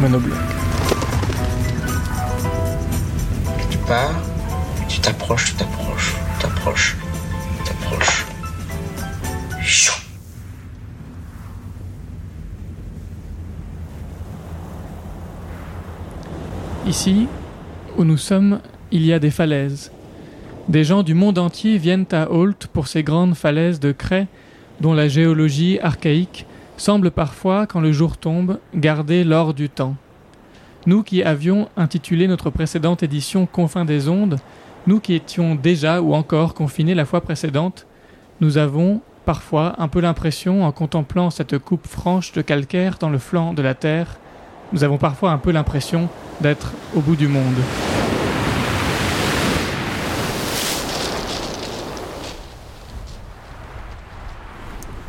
Monobloc. Tu pars, tu t'approches, tu t'approches, tu t'approches, tu t'approches. Ici, où nous sommes, il y a des falaises. Des gens du monde entier viennent à Holt pour ces grandes falaises de craie dont la géologie archaïque semble parfois, quand le jour tombe, garder l'or du temps. Nous qui avions intitulé notre précédente édition Confins des ondes, nous qui étions déjà ou encore confinés la fois précédente, nous avons parfois un peu l'impression, en contemplant cette coupe franche de calcaire dans le flanc de la Terre, nous avons parfois un peu l'impression d'être au bout du monde.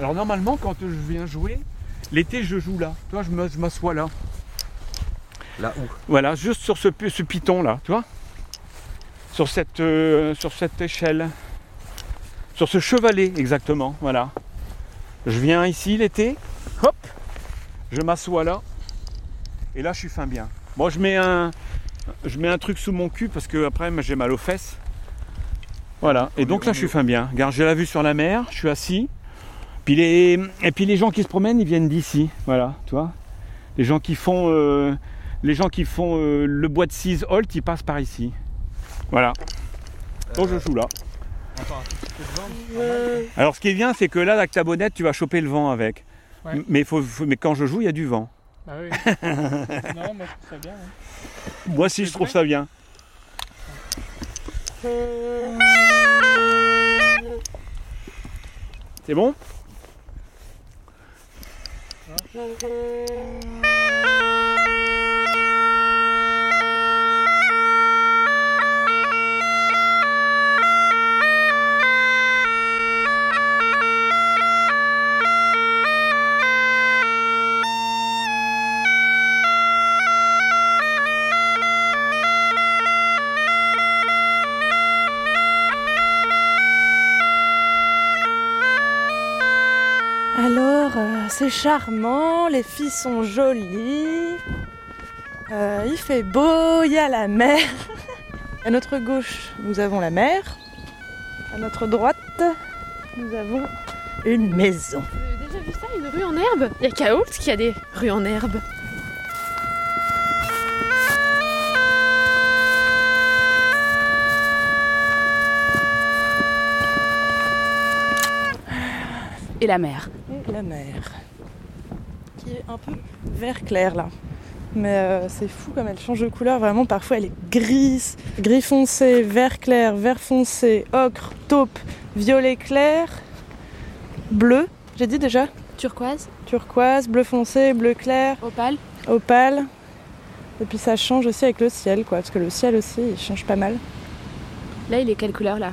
Alors normalement, quand je viens jouer, l'été je joue là. Toi, je m'assois là. Là où? Voilà, juste sur ce, pi- ce piton là, tu vois sur cette, euh, sur cette échelle. Sur ce chevalet, exactement, voilà. Je viens ici l'été, hop, je m'assois là, et là je suis fin bien. Bon, je mets un, je mets un truc sous mon cul parce que après moi, j'ai mal aux fesses. Voilà, et donc là je suis fin bien. Regarde, j'ai la vue sur la mer, je suis assis. Puis les, et puis les gens qui se promènent, ils viennent d'ici, voilà, tu vois. Les gens qui font, euh, les gens qui font euh, le bois de Cise Holt, ils passent par ici. Voilà. Donc je joue là. Alors ce qui est bien, c'est que là, avec ta bonnette, tu vas choper le vent avec. Ouais. Mais, faut, faut- mais quand je joue, il y a du vent. Bah oui. non, moi je trouve ça bien. hein. Moi aussi, je trouve ça bien. C'est bon? Mm-hmm. C'est charmant, les filles sont jolies. Euh, il fait beau, il y a la mer. À notre gauche, nous avons la mer. À notre droite, nous avons une maison. Vous avez déjà vu ça, une rue en herbe? Il y a qu'à Holt qu'il y a des rues en herbe. Et la mer. Et la mer. Qui est un peu vert clair là. Mais euh, c'est fou comme elle change de couleur. Vraiment, parfois elle est grise, gris foncé, vert clair, vert foncé, ocre, taupe, violet clair, bleu. J'ai dit déjà? Turquoise, Turquoise, bleu foncé, bleu clair, opale. opale. Et puis ça change aussi avec le ciel, quoi. Parce que le ciel aussi, il change pas mal. Là, il est quelle couleur là?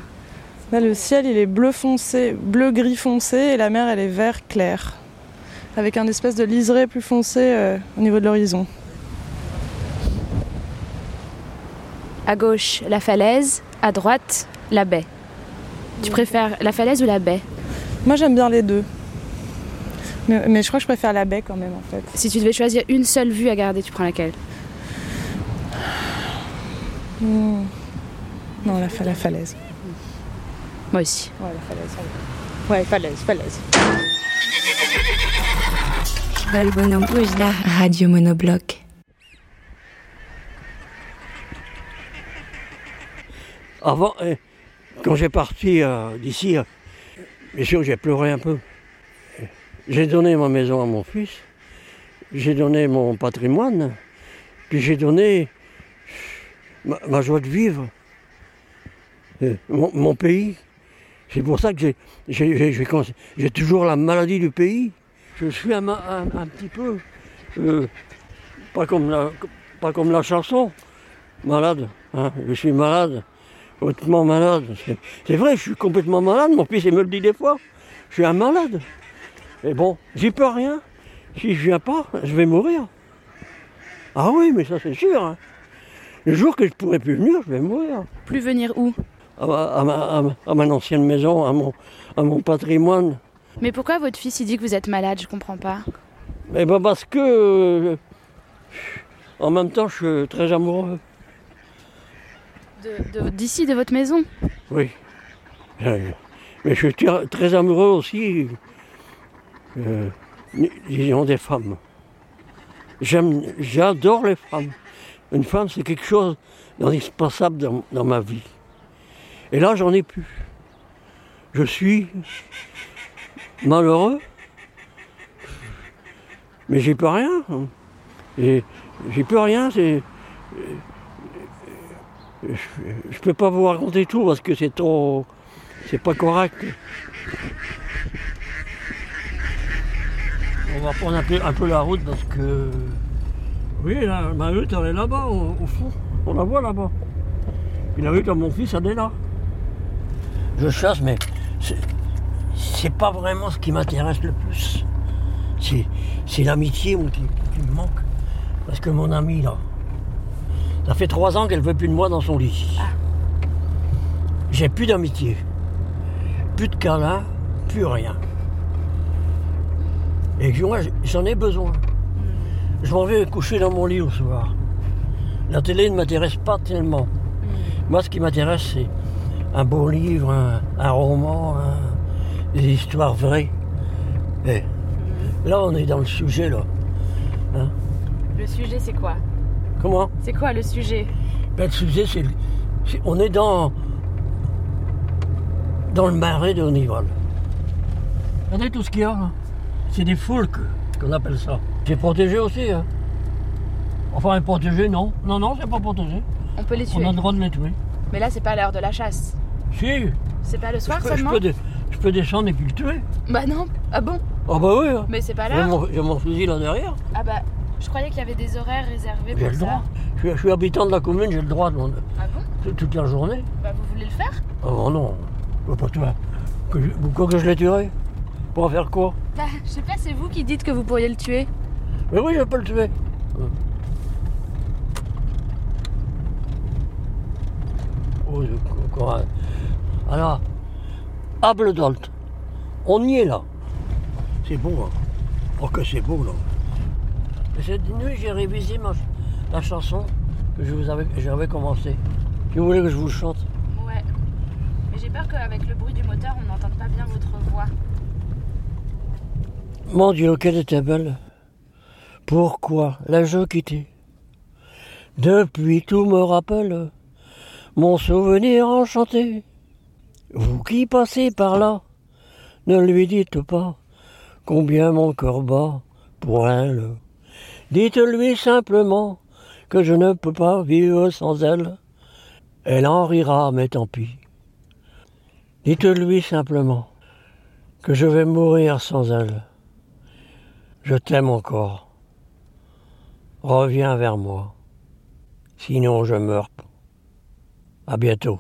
Là, le ciel, il est bleu foncé, bleu gris foncé, et la mer, elle est vert clair, avec un espèce de liseré plus foncé euh, au niveau de l'horizon. À gauche, la falaise. À droite, la baie. Tu préfères la falaise ou la baie? Moi, j'aime bien les deux. Mais, mais je crois que je préfère la baie quand même, en fait. Si tu devais choisir une seule vue à garder, tu prends laquelle? Hmm. Non, la, fa- la falaise. Moi aussi. Ouais, la falaise. Ouais, falaise, falaise. Radio Monobloc. Avant, euh, quand j'ai parti euh, d'ici, euh, bien sûr j'ai pleuré un peu. J'ai donné ma maison à mon fils, j'ai donné mon patrimoine, puis j'ai donné ma, joie de vivre, mon pays. C'est pour ça que j'ai toujours la maladie du pays. Je suis un, ma- un- un petit peu, euh, pas, comme la, pas comme la chanson, malade. hein. Je suis malade, hautement malade. C'est- vrai, je suis complètement malade. Mon fils il me le dit des fois. Je suis un malade. Et bon, j'y peux rien. Si je viens pas, je vais mourir. Ah oui, mais ça c'est sûr. hein. Le jour que je pourrai plus venir, je vais mourir. Plus venir où? À ma, à ma- à ma- à ma ancienne maison, à mon, à mon patrimoine. Mais pourquoi votre fils il dit que vous êtes malade? Je comprends pas. Eh ben parce que, euh, en même temps, je suis très amoureux. De- de- D'ici, de, votre maison? Oui. Euh, Mais je suis très- très amoureux aussi, euh, disons, des femmes. J'aime, j'adore les femmes. Une femme, c'est quelque chose d'indispensable dans, dans ma vie. Et là, j'en ai plus. Je suis malheureux, mais j'y peux rien. Et J'y peux rien, c'est. Je ne peux pas vous raconter tout parce que c'est trop. C'est pas correct. On va prendre un peu, un peu la route parce que. Oui, la, ma hutte, elle est là-bas, au, au fond. On la voit là-bas. Et la hutte à mon fils, elle est là. Je chasse, mais c'est- pas vraiment ce qui m'intéresse le plus. C'est l'amitié qui, qui me manque. Parce que mon amie, là, ça fait trois ans qu'elle veut plus de moi dans son lit. J'ai plus d'amitié. Plus de câlins, plus rien. Et moi, j'en ai besoin. Je m'en vais coucher dans mon lit au soir. La télé ne m'intéresse pas tellement. Moi, ce qui m'intéresse, c'est un beau livre, un, un roman, un- des histoires vraies. Et là, on est dans le sujet, là. Hein? Le sujet, c'est quoi? Comment? C'est quoi le sujet? Ben, le sujet, c'est, On est dans. dans le marais de Nival. Regardez tout ce qu'il y a, là. C'est des foulques, qu'on appelle ça. C'est protégé aussi, hein. Enfin, protégé, non. Non, non, c'est pas protégé. On peut les On tuer. a le droit de les tuer. Mais là, c'est pas l'heure de la chasse. Si, C'est pas le soir je peux, seulement je peux descendre et puis le tuer. Bah non. Ah bon? Ah bah oui, hein. Mais c'est pas J'ai mon, j'ai mon fusil là derrière. Ah bah, je croyais qu'il y avait des horaires réservés J'ai pour le ça. droit. Je suis, je suis habitant de la commune, j'ai le droit de, Ah bon? Toute- toute la journée. Bah vous voulez le faire? Oh non, pas toi. Que je, pourquoi que je l'ai tué Pour en faire quoi? Bah, je sais pas, c'est vous qui dites que vous pourriez le tuer. Mais oui, je peux le tuer. Oh, je-. Alors, Abledolt. On y est là. C'est beau, hein. Oh, que c'est beau, là. Et cette nuit, j'ai révisé ma, la chanson que je vous avais, j'avais commencé. Si vous voulez que je vous chante? Ouais. Mais j'ai peur qu'avec le bruit du moteur, on n'entende pas bien votre voix. Mon Dieu, qu'elle était belle. Pourquoi l'ai-je quittée? Depuis tout me rappelle mon souvenir enchanté. Vous qui passez par là, ne lui dites pas combien mon cœur bat pour elle. Dites-lui simplement que je ne peux pas vivre sans elle. Elle en rira, mais tant pis. Dites-lui simplement que je vais mourir sans elle. Je t'aime encore. Reviens vers moi. Sinon je meurs. À bientôt.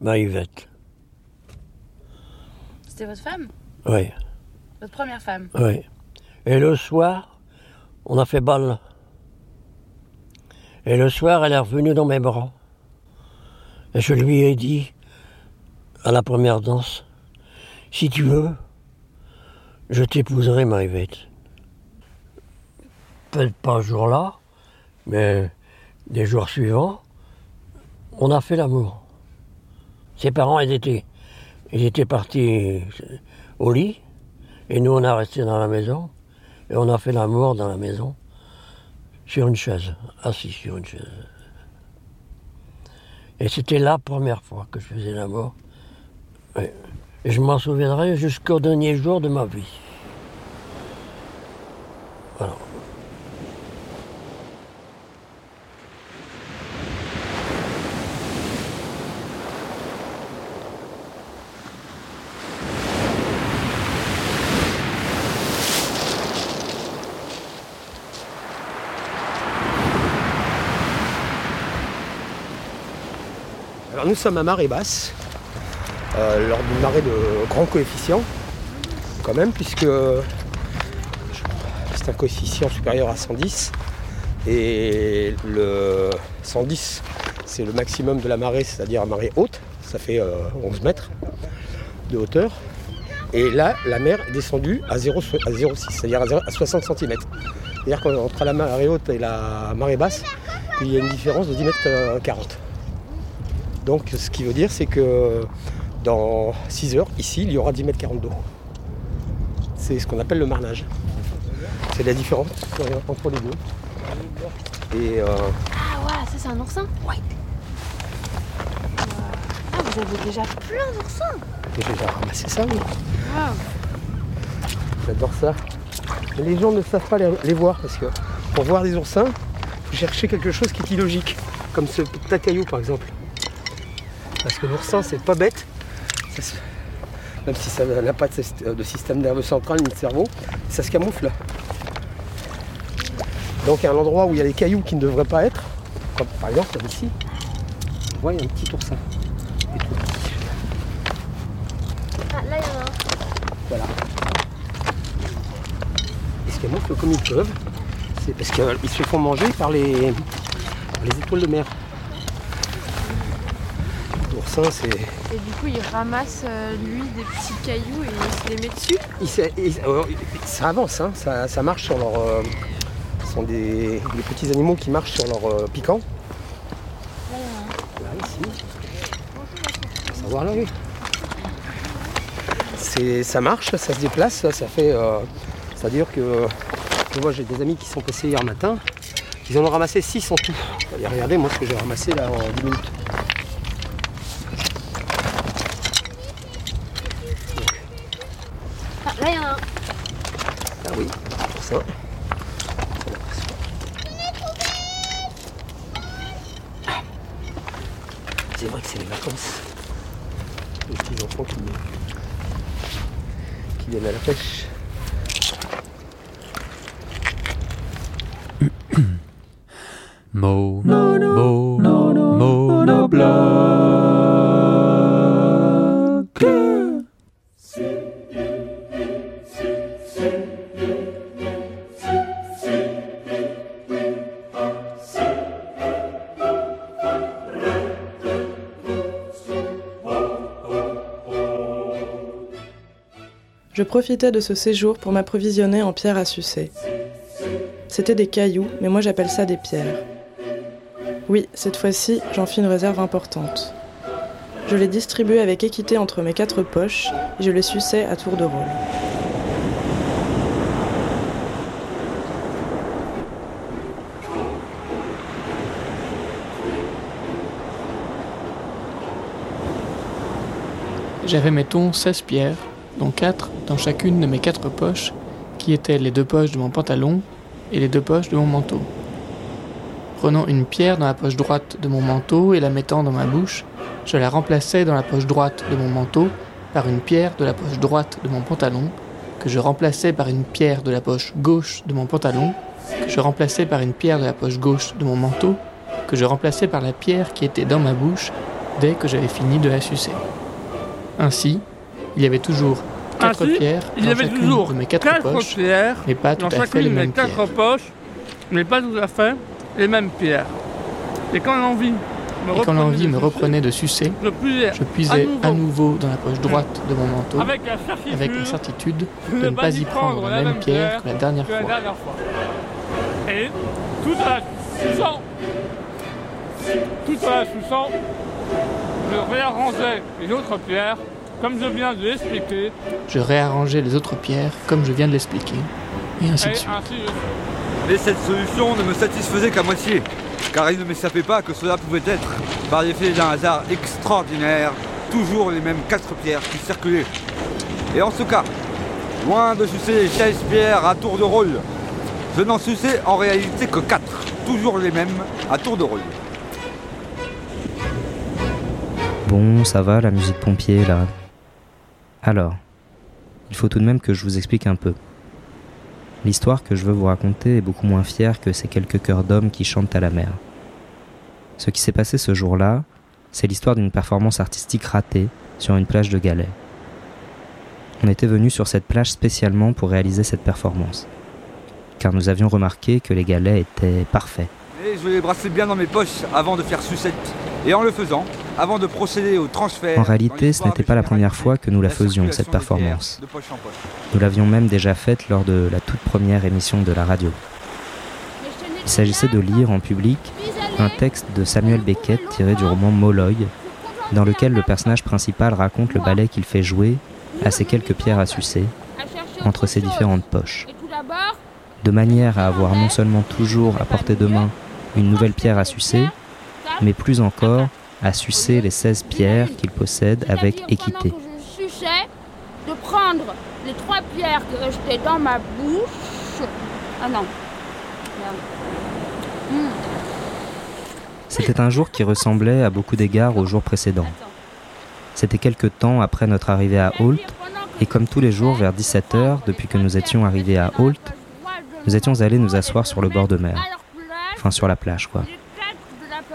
Ma Yvette. C'était votre femme Oui, Votre première femme oui. Et le soir, on a fait balle. Et le soir, elle est revenue dans mes bras. Et je lui ai dit, à la première danse, si tu veux, je t'épouserai, ma Yvette. Peut-être pas ce jour-là, mais des jours suivants, on a fait l'amour. Ses parents, ils étaient, ils étaient partis au lit, et nous, on a resté dans la maison, et on a fait l'amour dans la maison, sur une chaise, assis sur une chaise. Et c'était la première fois que je faisais l'amour. Et je m'en souviendrai jusqu'au dernier jour de ma vie. Voilà. Nous sommes à marée basse, euh, lors d'une marée de grand coefficient, quand même, puisque c'est un coefficient supérieur à 110. Et le 110, c'est le maximum de la marée, c'est-à-dire la marée haute, ça fait euh, 11 mètres de hauteur. Et là, la mer est descendue à 0, à 0,6, c'est-à-dire à, 0 à 60 cm. C'est-à-dire qu'entre la marée haute et la marée basse, il y a une différence de 10 mètres euh, 40. Donc ce qui veut dire c'est que dans 6 heures, ici, il y aura 10 mètres 40 d'eau. C'est ce qu'on appelle le marnage. C'est la différence euh, entre les deux. Et euh, Ah ouais, ça c'est un oursin Ouais. Ah, vous avez déjà plein d'oursins j'ai déjà ramassé ça, oui. J'adore ça. Mais les gens ne savent pas les, les voir parce que pour voir des oursins, il faut chercher quelque chose qui est illogique. Comme ce petit caillou par exemple. Parce que l'oursin, c'est pas bête. Même si ça n'a pas de, syst- de système nerveux central ni de cerveau, ça se camoufle. Donc à un endroit où il y a des cailloux qui ne devraient pas être, comme par exemple ici, on voit il y a un petit oursin. Il est tout petit. Ah, là il y en a un. Voilà. Ils se camouflent comme ils peuvent. C'est parce qu'ils se font manger par les, par les étoiles de mer. C'est. Et du coup, il ramasse euh, lui des petits cailloux et il se les met dessus. il euh, ça avance, hein, ça, ça marche sur leur. euh, ce sont des, des petits animaux qui marchent sur leur euh, piquant. Là, ici. Savoir là, oui. C'est, ça marche, ça se déplace, ça, ça fait. C'est-à-dire que. Je vois, j'ai des amis qui sont passés hier matin. Ils en ont ramassé 6 en tout. Regardez, moi, ce que j'ai ramassé là en 10 minutes. Ah, là il y en a un. Ah oui, pour ça. C'est vrai que c'est les vacances. Les petits enfants qui, qui viennent à la pêche. Je profitais de ce séjour pour m'approvisionner en pierres à sucer. C'était des cailloux, mais moi j'appelle ça des pierres. Oui, cette fois-ci, j'en fis une réserve importante. Je les distribuais avec équité entre mes quatre poches et je les suçais à tour de rôle. J'avais, mettons, 16 pierres, dont 4 dans chacune de mes quatre poches, qui étaient les deux poches de mon pantalon et les deux poches de mon manteau. Prenant une pierre dans la poche droite de mon manteau et la mettant dans ma bouche, je la remplaçais dans la poche droite de mon manteau par une pierre de la poche droite de mon pantalon, que je remplaçais par une pierre de la poche gauche de mon pantalon, que je remplaçais par une pierre de la poche gauche de mon manteau, que je remplaçais par la pierre qui était dans ma bouche dès que j'avais fini de la sucer. Ainsi, il y avait toujours quatre Ainsi, pierres il y dans avait chacune toujours de mes quatre, quatre poches, pierres mais pas tout dans à fait les chacune de mes mêmes pierres. quatre poches, mais pas tout à fait les mêmes pierres. Et quand l'envie me Et quand reprenait l'envie de me sucer, reprenait de sucer, je puisais, je puisais à à nouveau, dans la poche droite de mon manteau, avec la certitude, avec la certitude de ne pas y prendre la même pierre que la dernière que la fois. dernière fois. Et tout en la suçant, tout en la suçant, je réarrangeais les autres pierres, comme je viens de l'expliquer, Je réarrangeais les autres pierres comme je viens de l'expliquer, et ainsi et de suite. ainsi de suite. Mais cette solution ne me satisfaisait qu'à moitié. car il ne m'échappait pas que cela pouvait être, par l'effet d'un hasard extraordinaire, toujours les mêmes quatre pierres qui circulaient. Et en ce cas, loin de sucer les 16 pierres à tour de rôle, je n'en suçais en réalité que quatre, toujours les mêmes à tour de rôle. Bon, ça va la musique pompier là. Alors, il faut tout de même que je vous explique un peu. L'histoire que je veux vous raconter est beaucoup moins fière que ces quelques chœurs d'hommes qui chantent à la mer. Ce qui s'est passé ce jour-là, c'est l'histoire d'une performance artistique ratée sur une plage de galets. On était venu sur cette plage spécialement pour réaliser cette performance, car nous avions remarqué que les galets étaient parfaits. Et je les brassais bien dans mes poches avant de faire sucette. Et en le faisant, avant de procéder au transfert. En réalité, ce n'était pas la première fois que nous la faisions, cette performance. Nous l'avions même déjà faite lors de la toute première émission de la radio. Il s'agissait de lire en public un texte de Samuel Beckett tiré du roman Molloy, dans lequel le personnage principal raconte le ballet qu'il fait jouer à ses quelques pierres à sucer entre ses différentes poches, de manière à avoir non seulement toujours à portée de main une nouvelle pierre à sucer, mais plus encore à sucer les 16 pierres qu'il possède avec équité. Je suçais de prendre les trois pierres qui restaient dans ma bouche. Ah non. Merde. C'était un jour qui ressemblait à beaucoup d'égards au jour précédent. C'était quelque temps après notre arrivée à Holt, et comme tous les jours vers 17h, depuis que nous étions arrivés à Holt, nous étions allés nous asseoir sur le bord de mer. Enfin, sur la plage, quoi.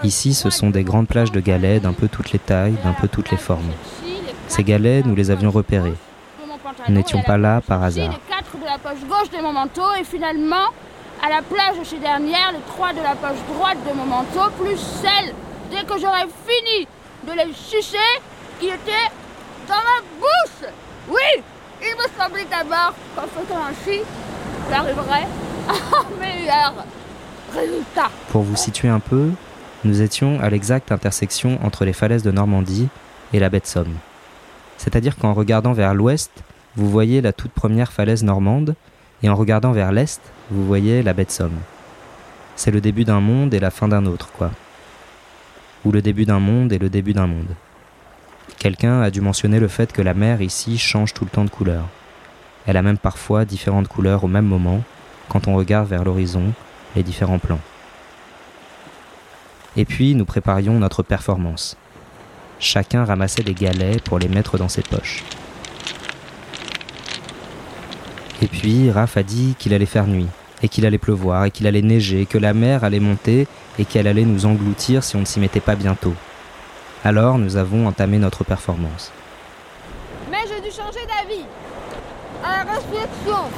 Ici, ce sont des grandes plages de galets d'un peu toutes les tailles, d'un peu toutes les formes. Ces galets, nous les avions repérés. Nous n'étions pas là par hasard. Les quatre de la poche gauche de mon manteau et finalement, à la plage de chez dernière, les trois de la poche droite de mon manteau, plus celle, dès que j'aurais fini de les sucer, qui étaient dans ma bouche. Oui, il me semblait d'abord qu'en faisant ainsi, j'arriverais à un meilleur résultat. Pour vous situer un peu, nous étions à l'exacte intersection entre les falaises de Normandie et la baie de Somme. C'est-à-dire qu'en regardant vers l'ouest, vous voyez la toute première falaise normande, et en regardant vers l'est, vous voyez la baie de Somme. C'est le début d'un monde et la fin d'un autre, quoi. Ou le début d'un monde et le début d'un monde. Quelqu'un a dû mentionner le fait que la mer ici change tout le temps de couleur. Elle a même parfois différentes couleurs au même moment, quand on regarde vers l'horizon les différents plans. Et puis nous préparions notre performance. Chacun ramassait des galets pour les mettre dans ses poches. Et puis Raph a dit qu'il allait faire nuit, et qu'il allait pleuvoir, et qu'il allait neiger, que la mer allait monter, et qu'elle allait nous engloutir si on ne s'y mettait pas bientôt. Alors nous avons entamé notre performance. Mais j'ai dû changer d'avis. À la réflexion,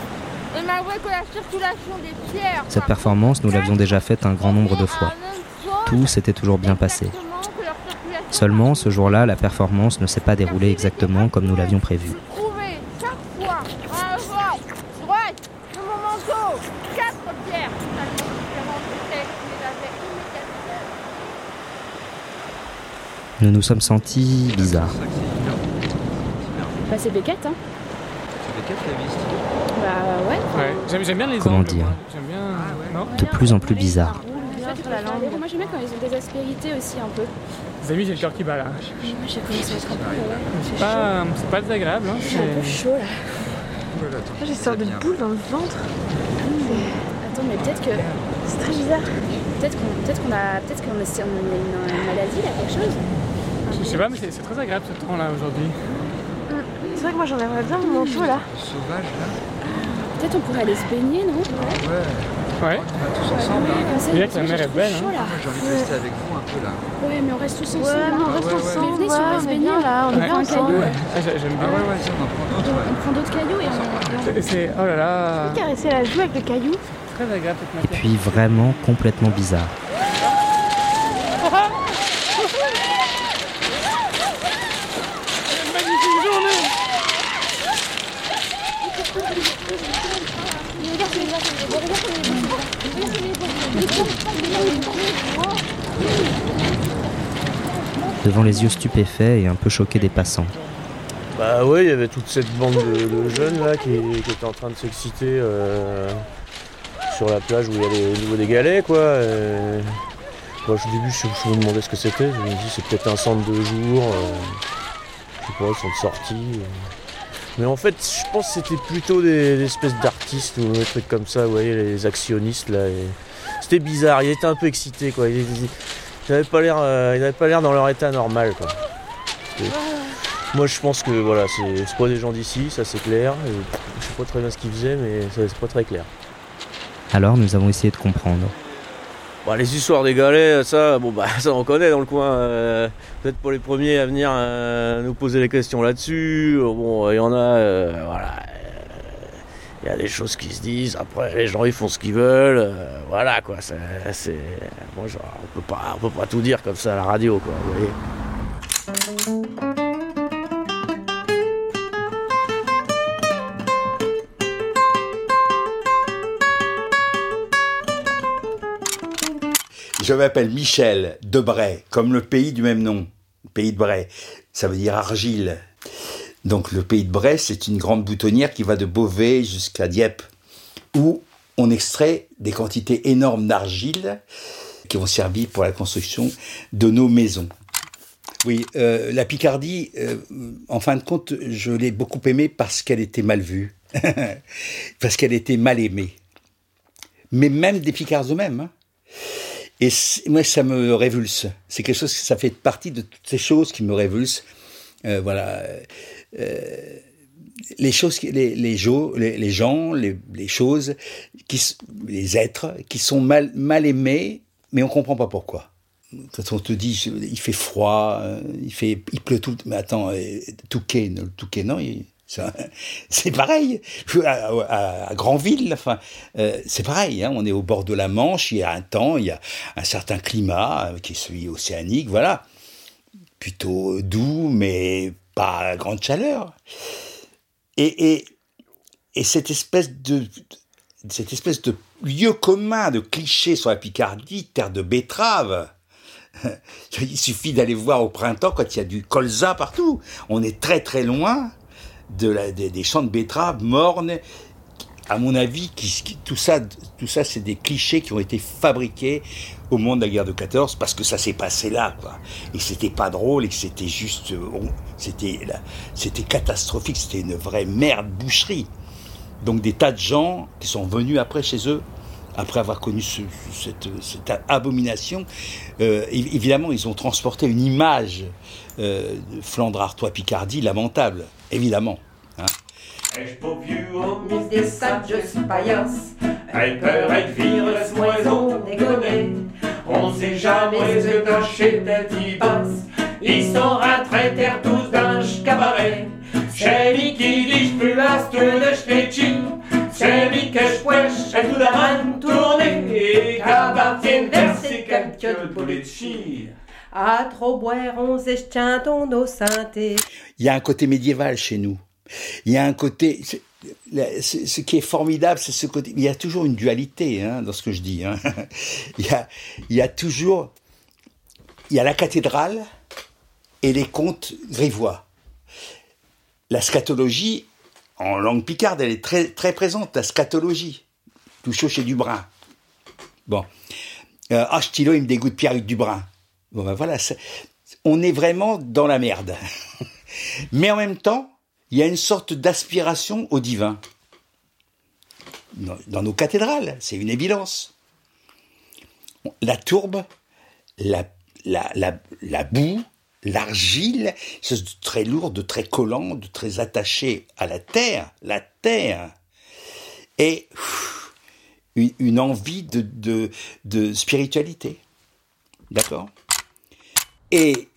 que la circulation des pierres. Cette performance, nous l'avions déjà faite un grand nombre de fois. Tout s'était toujours bien passé. Seulement, ce jour-là, la performance ne s'est pas déroulée exactement comme nous l'avions prévu. Nous nous sommes sentis bizarres. Bah, c'est Beckett, hein. Bah ouais. Ouais, j'aime bien les Comment angles, dire bien. Non De plus en plus bizarre. Moi j'aime bien quand ils ont des aspérités aussi un peu. Les amis, j'ai le cœur qui bat là. Moi j'ai commencé à être un peu. ouais, C'est c'est pas, c'est pas désagréable. Hein. J'ai un peu c'est- chaud là. J'ai une sorte de boule dans le ventre. Attends, mais peut-être que. C'est très bizarre. Peut-être qu'on peut qu'on a. Peut-être qu'on a, une, maladie là, quelque chose. Je sais pas, mais c'est c'est très agréable ce temps là aujourd'hui. C'est vrai que moi j'en aimerais bien mon manteau là. Sauvage là Peut-être on pourrait aller se baigner, non? Ouais, Ouais. bien que la j'ai mer est belle, chaud, hein. Moi j'ai envie de rester avec vous un peu là. Ouais, mais on reste tous ensemble. Ouais, mais on reste ouais, ouais. ensemble. Mais venez, si on baigner. bien là, on prend bien un caillou. Ah, J'aime Ah bien. ouais, ouais, tiens, on en prend d'autres. ouais. On prend d'autres cailloux et on. C'est- C'est. Oh là là. Caresser la joue avec le caillou. Très agréable cette Et matière. puis vraiment complètement bizarre. Devant les yeux stupéfaits et un peu choqués des passants. Bah ouais, il y avait toute cette bande de, jeunes là qui, étaient en train de s'exciter euh, sur la plage où il y a les, au niveau des galets quoi. au début, je, je me demandais ce que c'était. Je me dis, c'est peut-être un centre de jour. Euh, je sais pas, ils sont de sortie. Euh. Mais en fait, je pense que c'était plutôt des, espèces d'artistes ou des trucs comme ça, vous voyez, les actionnistes là. C'était bizarre, ils étaient un peu excités quoi. Ils, n'avaient pas l'air, euh, pas l'air dans leur état normal quoi. Moi je pense que voilà, c'est, pas des gens d'ici, ça c'est clair. je sais pas très bien ce qu'ils faisaient, mais c'est pas très clair. Alors nous avons essayé de comprendre. Bah, les histoires des galets, ça, bon bah ça on connaît dans le coin. Euh, peut-être pour les premiers à venir euh, nous poser des questions là-dessus. Bon, il y en a, euh, voilà. Il y a des choses qui se disent. Après, les gens ils font ce qu'ils veulent. voilà quoi. C'est, on peut pas, on peut pas tout dire comme ça à la radio quoi. Vous voyez. Je m'appelle Michel Debray, comme le pays du même nom, pays de Bray. Ça veut dire argile. Donc le pays de Bray, c'est une grande boutonnière qui va de Beauvais jusqu'à Dieppe, où on extrait des quantités énormes d'argile qui vont servir pour la construction de nos maisons. Oui, euh, la Picardie, euh, en fin de compte, je l'ai beaucoup aimée parce qu'elle était mal vue, parce qu'elle était mal aimée. Mais même des Picards eux-mêmes. Hein. Et moi, ça me révulse. C'est quelque chose, ça fait partie de toutes ces choses qui me révulsent. Euh, voilà. Euh, les choses, les, les, gens, les, choses, les êtres qui sont mal, mal aimés, mais on comprend pas pourquoi. Quand on te dit, il fait froid, euh, il fait, il pleut tout, mais attends, Touquet, le Touquet, non, c'est pareil. À, à, Grandville, enfin, euh, c'est pareil. Hein. on est au bord de la Manche. Il y a un temps, il y a un certain climat euh, qui est celui océanique, voilà, plutôt doux, mais pas grande chaleur. Et, et, et cette espèce de cette espèce de lieu commun de clichés sur la Picardie, terre de betteraves. Il suffit d'aller voir au printemps quand il y a du colza partout. On est très très loin de la, des, champs de betteraves mornes. À mon avis, tout ça, tout ça, c'est des clichés qui ont été fabriqués au moment de la guerre de 14 parce que ça s'est passé là, quoi. Et c'était pas drôle et c'était juste, c'était, c'était catastrophique, c'était une vraie merde boucherie. Donc des tas de gens qui sont venus après chez eux, après avoir connu cette, abomination, euh, évidemment, ils ont transporté une image euh, de Flandre, Artois, Picardie lamentable évidemment. Ai-je pour vieux mis des sages paillasses? Elle peur être virus, moison, déconner. On sait jamais ce que chez des basse Ils sont retraités tous d'un cabaret. Chez lui qui dit j'peux l'aste de j'fais Chez lui que j'pouèche et tout la tourner Et qu'appartiennent verser quelques boulets de chire à trop boire, on s'échantons nos synthés. Il y a un côté médiéval chez nous. Il y a un côté. Ce qui est formidable, c'est ce côté. Il y a toujours une dualité hein, dans ce que je dis. Hein. Il, y a, il y a toujours. Il y a la cathédrale et les contes grivois. La scatologie, en langue picarde, elle est très, très présente, la scatologie. Tout chaud chez Dubrin. Bon. Euh, ah, stylo, il me dégoûte Pierre Dubrin. Bon ben voilà, on est vraiment dans la merde. Mais en même temps, il y a une sorte d'aspiration au divin. Dans nos cathédrales, c'est une évidence. La tourbe, la, boue, l'argile, c'est très lourd, de très collant, de très attaché à la terre, la terre. Et une, envie de, de, de spiritualité. D'accord? Et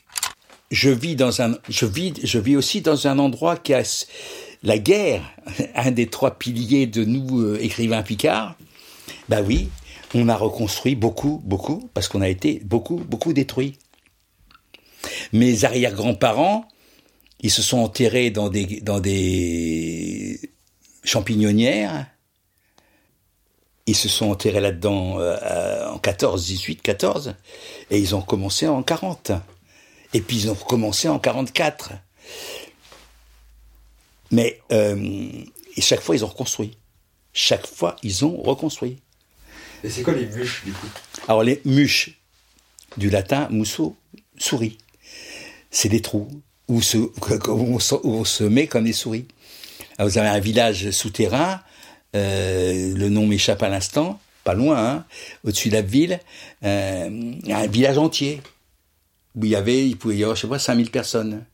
je vis dans un, je vis, je vis aussi dans un endroit qui a la guerre, un des trois piliers de nous euh, écrivains Picard. Ben oui, on a reconstruit beaucoup, beaucoup, parce qu'on a été beaucoup, beaucoup détruit. Mes arrière-grands-parents, ils se sont enterrés dans des, dans des champignonnières. Ils se sont enterrés là-dedans euh, en 14, 18, 14. Et ils ont commencé en 40. Et puis ils ont recommencé en 44. Mais euh, et chaque fois, ils ont reconstruit. Chaque fois, ils ont reconstruit. Et c'est quoi les muches, du coup? Alors, les muches, du latin musso, souris. C'est des trous où, se, on, se, met comme des souris. vous avez un village souterrain, euh, le nom m'échappe à l'instant, pas loin, hein, au-dessus de la ville, euh, un village entier, où il y pouvait y avoir, je sais pas, 5000 personnes,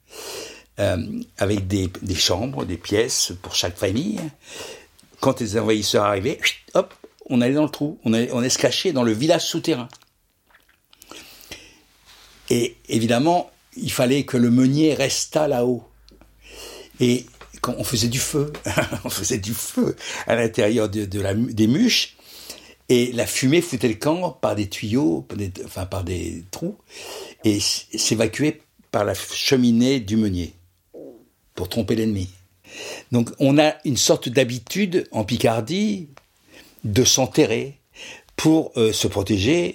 euh, avec des, des, chambres, des pièces pour chaque famille. Quand les envahisseurs arrivaient, hop, on allait dans le trou, on allait, on allait se cacher dans le village souterrain. Et évidemment, il fallait que le meunier restât là-haut. Et quand on faisait du feu, on faisait du feu à l'intérieur de, la, des mûches, et la fumée foutait le camp par des tuyaux, enfin par des trous, et s'évacuait par la cheminée du meunier pour tromper l'ennemi. Donc on a une sorte d'habitude en Picardie de s'enterrer pour euh, se protéger.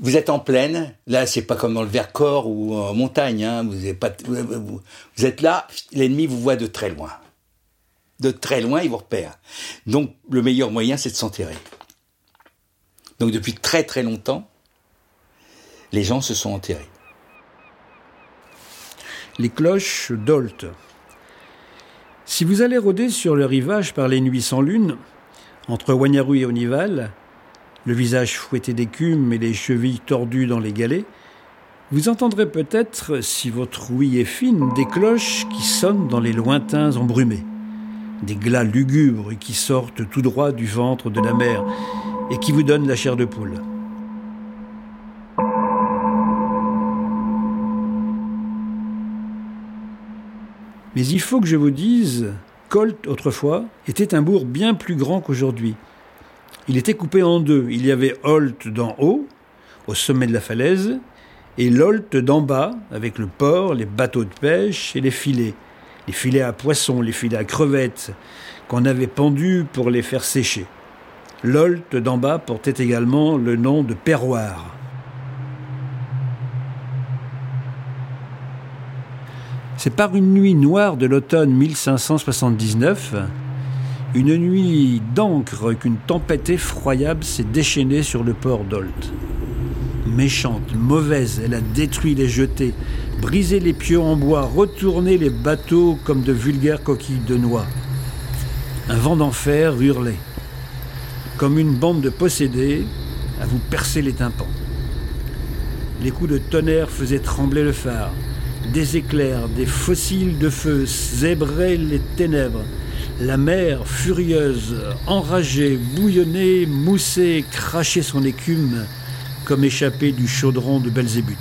Vous êtes en plaine, là c'est pas comme dans le Vercors ou en montagne, hein. vous, pas, vous, êtes là, l'ennemi vous voit de très loin. De très loin, il vous repère. Donc le meilleur moyen c'est de s'enterrer. Donc depuis très très longtemps, les gens se sont enterrés. Les cloches d'Olt. Si vous allez rôder sur le rivage par les nuits sans lune, entre Wagnaru et Onival, le visage fouetté d'écume et les chevilles tordues dans les galets, vous entendrez peut-être, si votre ouïe est fine, des cloches qui sonnent dans les lointains embrumés, des glas lugubres qui sortent tout droit du ventre de la mer et qui vous donnent la chair de poule. Mais il faut que je vous dise, Colt, autrefois, était un bourg bien plus grand qu'aujourd'hui. Il était coupé en deux. Il y avait Holt d'en haut, au sommet de la falaise, et l'Holt d'en bas, avec le port, les bateaux de pêche et les filets. Les filets à poissons, les filets à crevettes, qu'on avait pendus pour les faire sécher. L'Holt d'en bas portait également le nom de perroir. C'est par une nuit noire de l'automne 1579, une nuit d'encre qu'une tempête effroyable s'est déchaînée sur le port d'Olt. Méchante, mauvaise, elle a détruit les jetés, brisé les pieux en bois, retourné les bateaux comme de vulgaires coquilles de noix. Un vent d'enfer hurlait, comme une bande de possédés à vous percer les tympans. Les coups de tonnerre faisaient trembler le phare des éclairs, des fossiles de feu zébraient les ténèbres. La mer, furieuse, enragée, bouillonnait, moussait, crachait son écume comme échappée du chaudron de Belzébuth.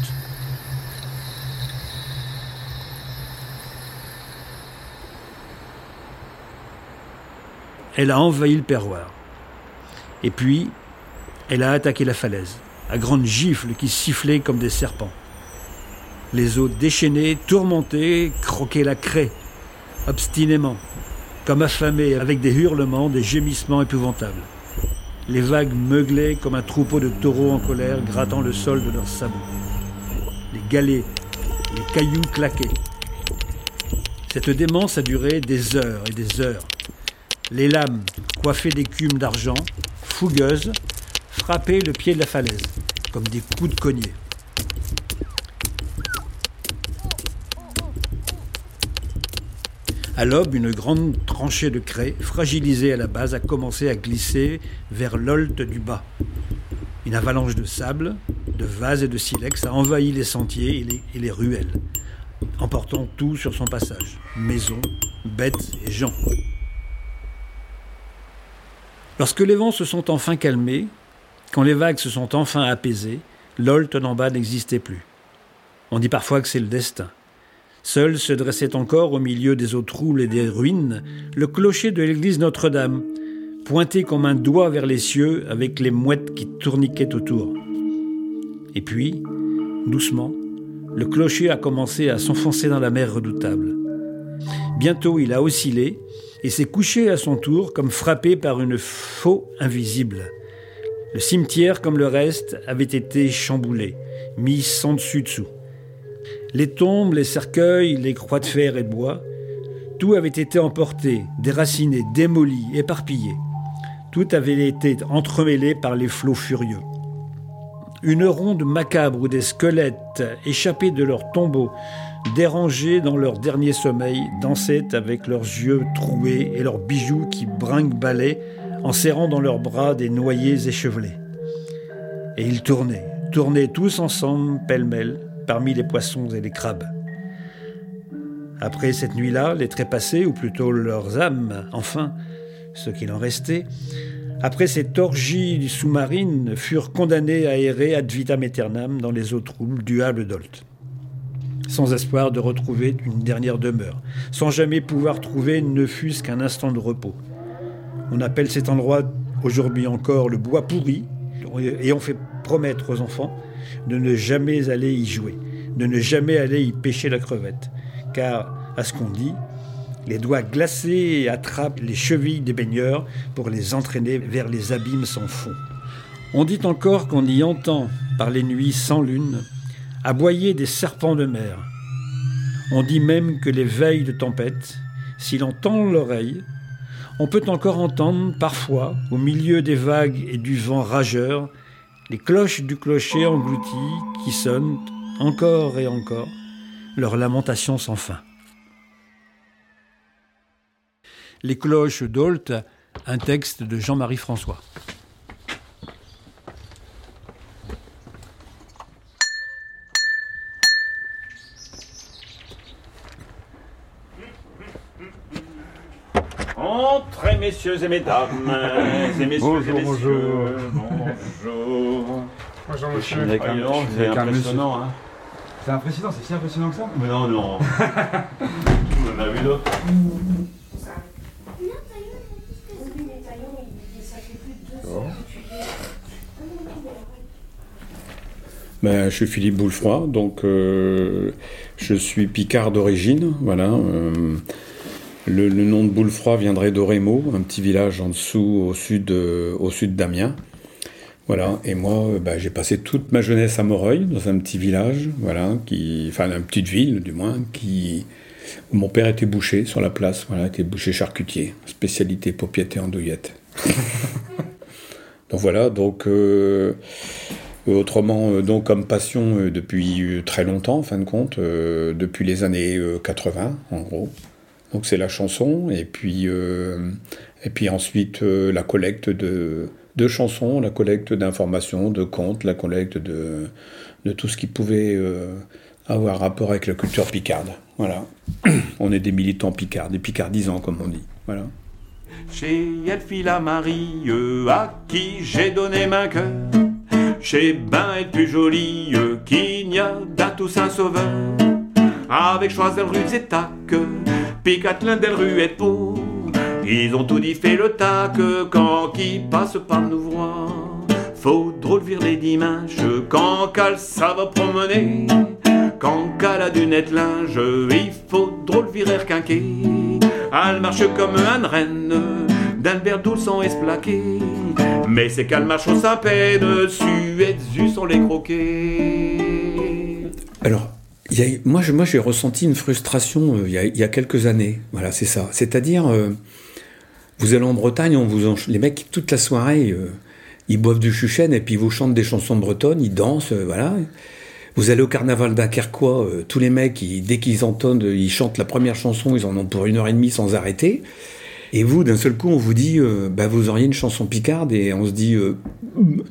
Elle a envahi le perroir. Et puis, elle a attaqué la falaise, à grandes gifles qui sifflaient comme des serpents. Les eaux déchaînées, tourmentées, croquaient la craie, obstinément, comme affamées, avec des hurlements, des gémissements épouvantables. Les vagues meuglaient comme un troupeau de taureaux en colère, grattant le sol de leurs sabots. Les galets, les cailloux claquaient. Cette démence a duré des heures et des heures. Les lames, coiffées d'écume d'argent, fougueuses, frappaient le pied de la falaise, comme des coups de collier. À l'aube, une grande tranchée de craie, fragilisée à la base, a commencé à glisser vers l'olte du bas. Une avalanche de sable, de vases et de silex a envahi les sentiers et les ruelles, emportant tout sur son passage maisons, bêtes et gens. Lorsque les vents se sont enfin calmés, quand les vagues se sont enfin apaisées, l'Olt d'en bas n'existait plus. On dit parfois que c'est le destin. Seul se dressait encore au milieu des eaux troubles et des ruines le clocher de l'église Notre-Dame, pointé comme un doigt vers les cieux avec les mouettes qui tourniquaient autour. Et puis, doucement, le clocher a commencé à s'enfoncer dans la mer redoutable. Bientôt il a oscillé et s'est couché à son tour comme frappé par une faux invisible. Le cimetière, comme le reste, avait été chamboulé, mis sans dessus-dessous. Les tombes, les cercueils, les croix de fer et de bois, tout avait été emporté, déraciné, démoli, éparpillé. Tout avait été entremêlé par les flots furieux. Une ronde macabre où des squelettes échappés de leurs tombeaux, dérangés dans leur dernier sommeil, dansaient avec leurs yeux troués et leurs bijoux qui brinque-ballaient en serrant dans leurs bras des noyés échevelés. Et ils tournaient, tournaient tous ensemble, pêle-mêle, parmi les poissons et les crabes. Après cette nuit-là, les trépassés, ou plutôt leurs âmes, enfin, ce qu'il en restait, après cette orgie sous-marine, furent condamnés à errer ad vitam aeternam dans les eaux troubles du Hable d'Olt, sans espoir de retrouver une dernière demeure, sans jamais pouvoir trouver ne fût-ce qu'un instant de repos. On appelle cet endroit aujourd'hui encore le bois pourri, et on fait promettre aux enfants de ne jamais aller y jouer, de ne jamais aller y pêcher la crevette, car, à ce qu'on dit, les doigts glacés attrapent les chevilles des baigneurs pour les entraîner vers les abîmes sans fond. On dit encore qu'on y entend, par les nuits sans lune, aboyer des serpents de mer. On dit même que les veilles de tempête, si l'on tend l'oreille, on peut encore entendre parfois, au milieu des vagues et du vent rageur, les cloches du clocher englouti qui sonnent encore et encore leur lamentation sans fin. Les cloches d'Olt, un texte de Jean-Marie François. Entrez, messieurs et mesdames, et messieurs Bonjour, et messieurs. bonjour. Bonjour. monsieur. Avec un- Voyons, c'est impressionnant, hein. C'est impressionnant, c'est si impressionnant que ça Mais non, non. On en a vu d'autres. Ben, je suis Philippe Boulefroy, donc euh, je suis picard d'origine. Voilà. euh, le, le nom de Boulefroy viendrait d'Orémo, un petit village en dessous, au sud, euh, au sud d'Amiens. Voilà. Et moi, euh, ben, j'ai passé toute ma jeunesse à Moreuil, dans un petit village, voilà, qui, enfin, une petite ville, du moins, qui, où mon père était boucher sur la place, voilà, était boucher charcutier, spécialité paupiette et andouillette. donc voilà, donc. euh, Autrement, euh, donc comme passion depuis très longtemps, en fin de compte, depuis les années euh, 80, en gros. Donc c'est la chanson, et puis, euh, et puis ensuite euh, la collecte de, de chansons, la collecte d'informations, de contes, la collecte de, de tout ce qui pouvait euh, avoir rapport avec la culture picarde. Voilà. On est des militants picards, des picardisants comme on dit. Voilà. Chez Elfila Marie, à qui j'ai donné ma cœur. Chez Ben est plus joli euh, qu'il n'y a d'un Toussaint Sauveur. Avec Choisel rue Zétac, Picatlin del rue et Pau. Ils ont tout dit fait le tac quand qui passe par nous voir. Faut drôle vire les dimanches quand qu'elle ça va promener. Quand qu'elle a du net linge, il faut drôle virer quinquer. Elle marche comme un renne, d'Albert Doulson esplaqué. Mais c'est qu'elle marche au dessus et dessus sont les croquets. Alors, moi, moi, j'ai ressenti une frustration euh, il y, a, quelques années. Voilà, c'est ça. C'est-à-dire, euh, vous allez en Bretagne, on vous les mecs, toute la soirée, euh, ils boivent du chuchen et puis ils vous chantent des chansons bretonnes, ils dansent, voilà. Vous allez au carnaval dunkerquois, tous les mecs, dès qu'ils entendent, ils chantent la première chanson, ils en ont pour une heure et demie sans arrêter. Et vous, d'un seul coup, on vous dit, euh, bah, vous auriez une chanson picarde, et on se dit, euh,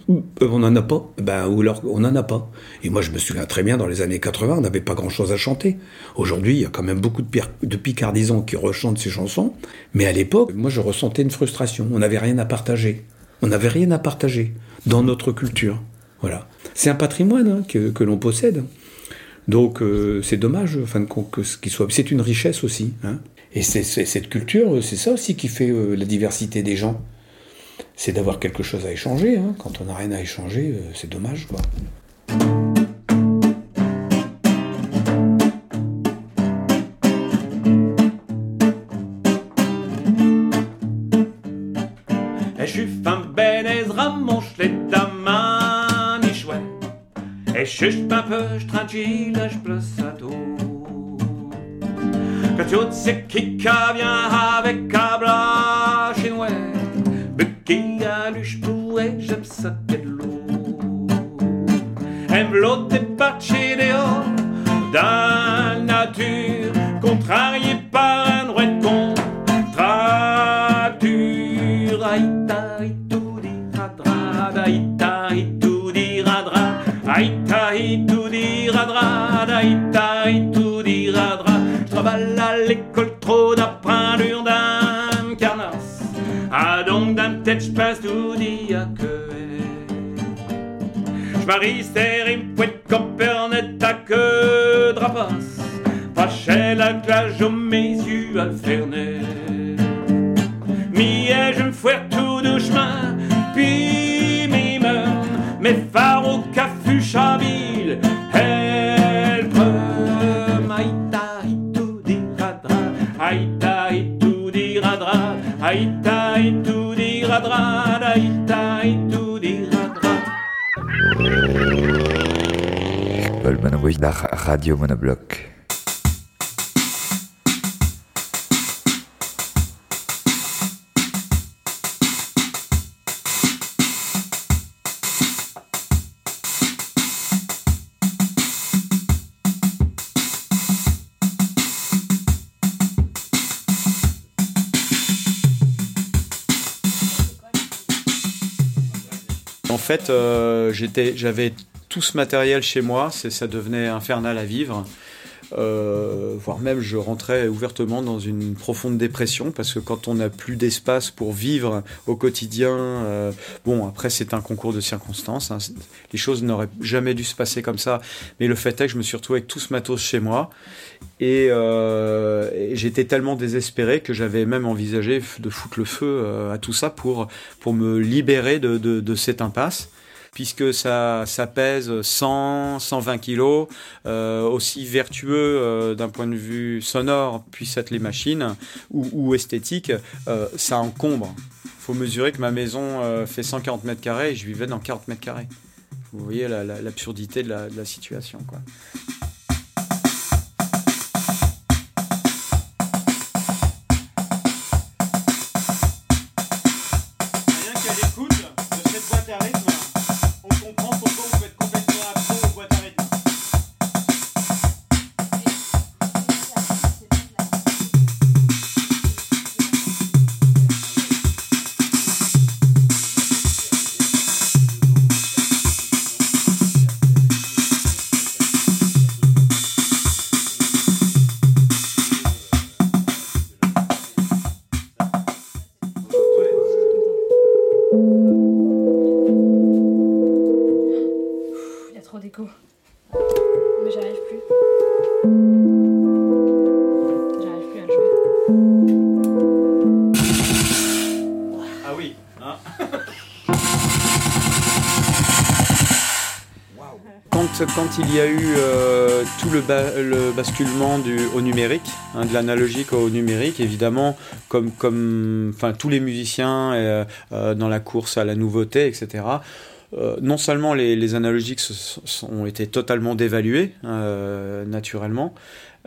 euh, on n'en a pas. Bah, ou alors, on n'en a pas. Et moi, je me souviens très bien, dans les années 80, on n'avait pas grand-chose à chanter. Aujourd'hui, il y a quand même beaucoup de, de picardisants qui rechantent ces chansons. Mais à l'époque, moi, je ressentais une frustration. On n'avait rien à partager. On n'avait rien à partager dans notre culture. Voilà. C'est un patrimoine hein, que, l'on possède. Donc c'est dommage, fin de compte, que ce qui soit. C'est une richesse aussi. hein. Et cette culture, c'est ça aussi qui fait euh, la diversité des gens. C'est d'avoir quelque chose à échanger. hein. Quand on n'a rien à échanger, euh, c'est dommage. Quoi. Et je suis fin ben Que tu sais qui vient avec cabra chinois. Mais qui a lu, je pourrais, j'aime ça de l'eau. tremblote par chez dehors, la nature, contrarié par un droit de contracture. Aïta, itou, diradra, daïta, itou, diradra, aïta, itou, diradra, daïta, itou, diradra. Je travaille à l'école trop d'apprendre d'un carnasse. Ah donc d'un tête je passe tout dit à que Je marie et poète copernet à que Pas chez la plage aux mes yeux à le fernet Mi je me fouette tout doucement Puis mi meurt Mes phares au cafu chabile Aïta tout diradra Aïta tout diradra Paul Monobloc, la radio Monobloc. Fait, euh, j'avais tout ce matériel chez moi, ça devenait infernal à vivre. Euh, voire même je rentrais ouvertement dans une profonde dépression parce que quand on n'a plus d'espace pour vivre au quotidien, euh, bon après c'est un concours de circonstances, hein, les choses n'auraient jamais dû se passer comme ça, mais le fait est que je me suis retrouvé avec tout ce matos chez moi et, euh, j'étais tellement désespéré que j'avais même envisagé de foutre le feu à tout ça pour, me libérer de cette impasse puisque ça, pèse 100, 120 kilos, euh, aussi vertueux euh, d'un point de vue sonore puissent être les machines ou, esthétique, euh, ça encombre. faut mesurer que ma maison fait 140 mètres carrés et je vivais dans 40 mètres carrés. Vous voyez la- la- l'absurdité de, la, situation. Il y a eu euh, tout le, ba- le basculement du, au numérique, hein, de l'analogique au numérique, évidemment, comme, tous les musiciens euh, euh, dans la course à la nouveauté, etc., euh, non seulement les, les analogiques sont, ont été totalement dévalués, naturellement,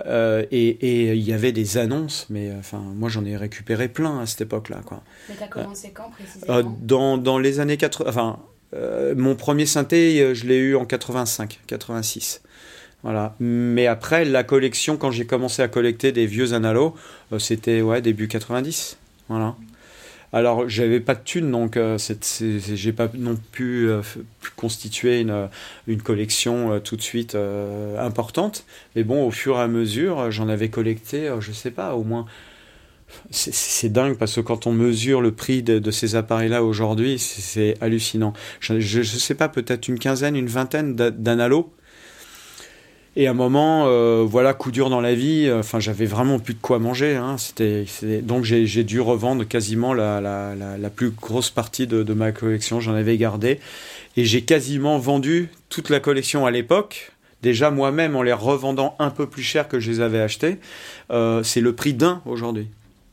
euh, et et il y avait des annonces, mais enfin, moi j'en ai récupéré plein à cette époque-là. Quoi. Mais t'as commencé quand précisément? Euh, dans, dans les années 80, enfin, euh, mon premier synthé, euh, je l'ai eu en 85, 86. Voilà. Mais après, la collection, quand j'ai commencé à collecter des vieux analos, euh, c'était ouais, début 90. Voilà. Alors, j'avais pas de thunes, donc euh, j'ai pas non plus euh, constituer une, une collection tout de suite importante. Mais bon, au fur et à mesure, j'en avais collecté, je sais pas, au moins c'est- dingue parce que quand on mesure le prix de, ces appareils-là aujourd'hui, c'est- hallucinant. Je ne sais pas, peut-être une quinzaine, une vingtaine d'a- d'analos. Et à un moment, euh, voilà, coup dur dans la vie. euh, Enfin, j'avais vraiment plus de quoi manger. hein, donc j'ai dû revendre quasiment la, plus grosse partie de, de ma collection. J'en avais gardé et j'ai quasiment vendu toute la collection à l'époque. Déjà moi-même en les revendant un peu plus cher que je les avais achetés. Euh, c'est le prix d'un aujourd'hui.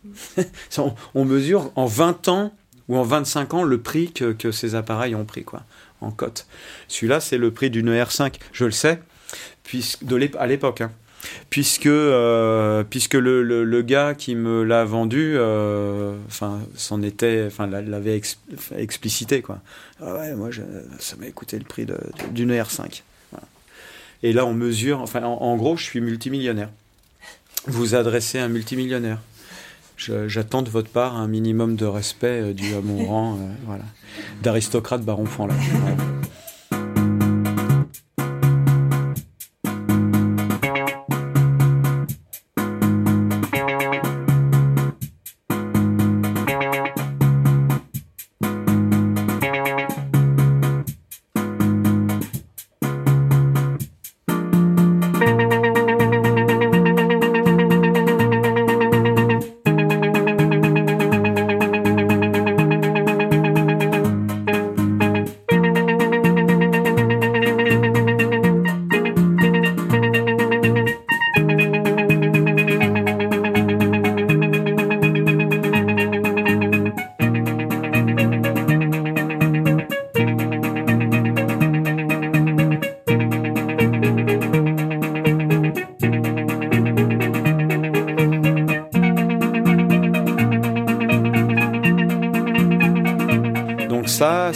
On, mesure en 20 ans ou en 25 ans le prix que, que ces appareils ont pris quoi, en cote. Celui-là, c'est le prix d'une R5, je le sais, puisque, de à l'époque. hein. Puisque, euh, puisque le, le- gars qui me l'a vendu, euh, était, l'avait ex- explicité quoi. Ah moi, je- ça m'a coûté le prix d'une R5. Et là, on mesure, enfin, en, gros, je suis multimillionnaire. Vous adressez un multimillionnaire. J'attends de votre part un minimum de respect euh, dû à mon rang euh, voilà, d'aristocrate baron là.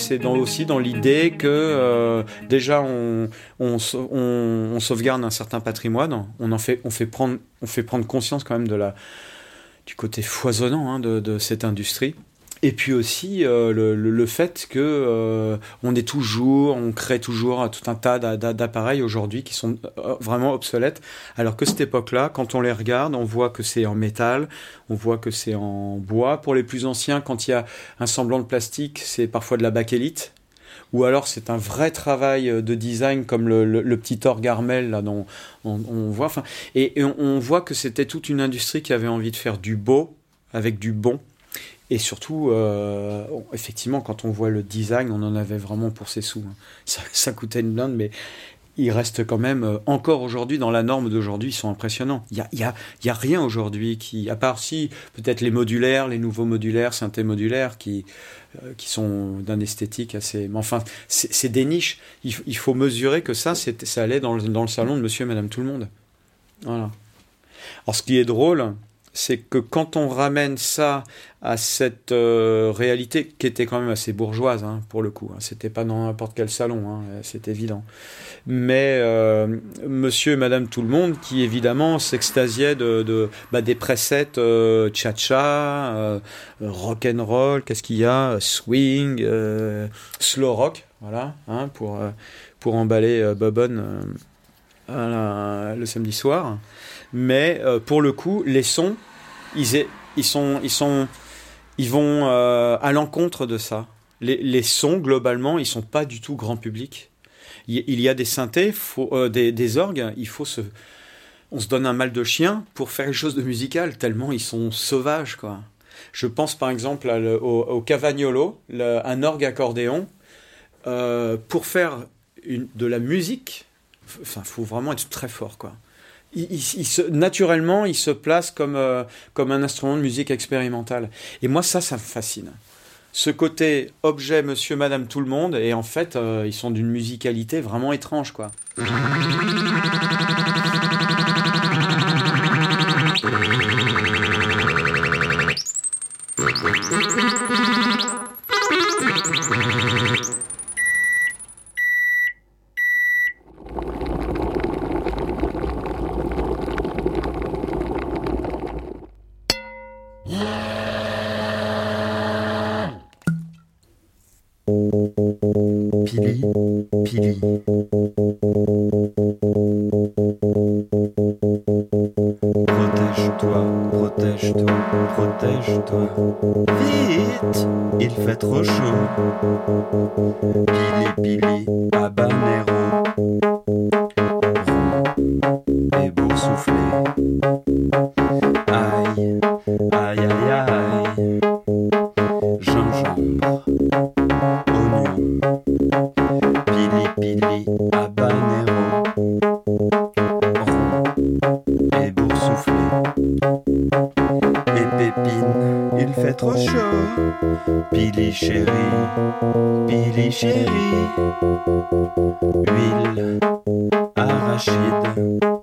C'est aussi dans l'idée que euh, déjà on, sauvegarde un certain patrimoine, on fait, prendre, conscience quand même du côté foisonnant hein, de, cette industrie. Et puis aussi euh, le, fait que euh, on est toujours, on crée toujours tout un tas d'appareils aujourd'hui qui sont euh, vraiment obsolètes, alors que cette époque-là, quand on les regarde, on voit que c'est en métal, on voit que c'est en bois. Pour les plus anciens, quand il y a un semblant de plastique, c'est parfois de la bakélite. Ou alors c'est un vrai travail de design comme le, petit orgue Armel là dont on, voit. Enfin, et, on voit que c'était toute une industrie qui avait envie de faire du beau avec du bon et surtout, euh, effectivement, quand on voit le design, on en avait vraiment pour ses sous. Hein. Ça, coûtait une blinde, mais ils restent quand même, euh, encore aujourd'hui, dans la norme d'aujourd'hui, ils sont impressionnants. Il n'y a, y a, rien aujourd'hui qui, à part si, peut-être les modulaires, les nouveaux modulaires, synthé modulaires, qui, euh, sont d'un esthétique assez. Mais enfin, c'est des niches. Il, faut mesurer que ça, ça allait dans le salon de monsieur et madame tout le monde. Voilà. Alors, ce qui est drôle, c'est que quand on ramène ça à cette euh, réalité qui était quand même assez bourgeoise hein, pour le coup, hein. c'était pas dans n'importe quel salon, hein, c'est évident. Mais euh, Monsieur et Madame tout le monde qui évidemment s'extasiaient de, bah, des presets euh, cha-cha, rock and roll, qu'est-ce qu'il y a, swing, slow rock, voilà, pour pour emballer Bobon le samedi soir. Mais pour le coup, les sons ils, sont, ils, vont euh, à l'encontre de ça. Les, sons, globalement, ils sont pas du tout grand public. Il, y a des synthés, euh, des, orgues, il faut. On se donne un mal de chien pour faire quelque chose de musical, tellement ils sont sauvages, quoi. Je pense par exemple au, Cavagnolo, un orgue accordéon. Euh, pour faire de la musique, enfin, faut vraiment être très fort, quoi il, naturellement, il se place comme, euh, comme un instrument de musique expérimentale. Et moi, ça, ça me fascine. Ce côté objet, monsieur, madame, tout le monde, et en fait, euh, ils sont d'une musicalité vraiment étrange, quoi. Chaud. Billy chéri, Billy chéri. Huile, arachide.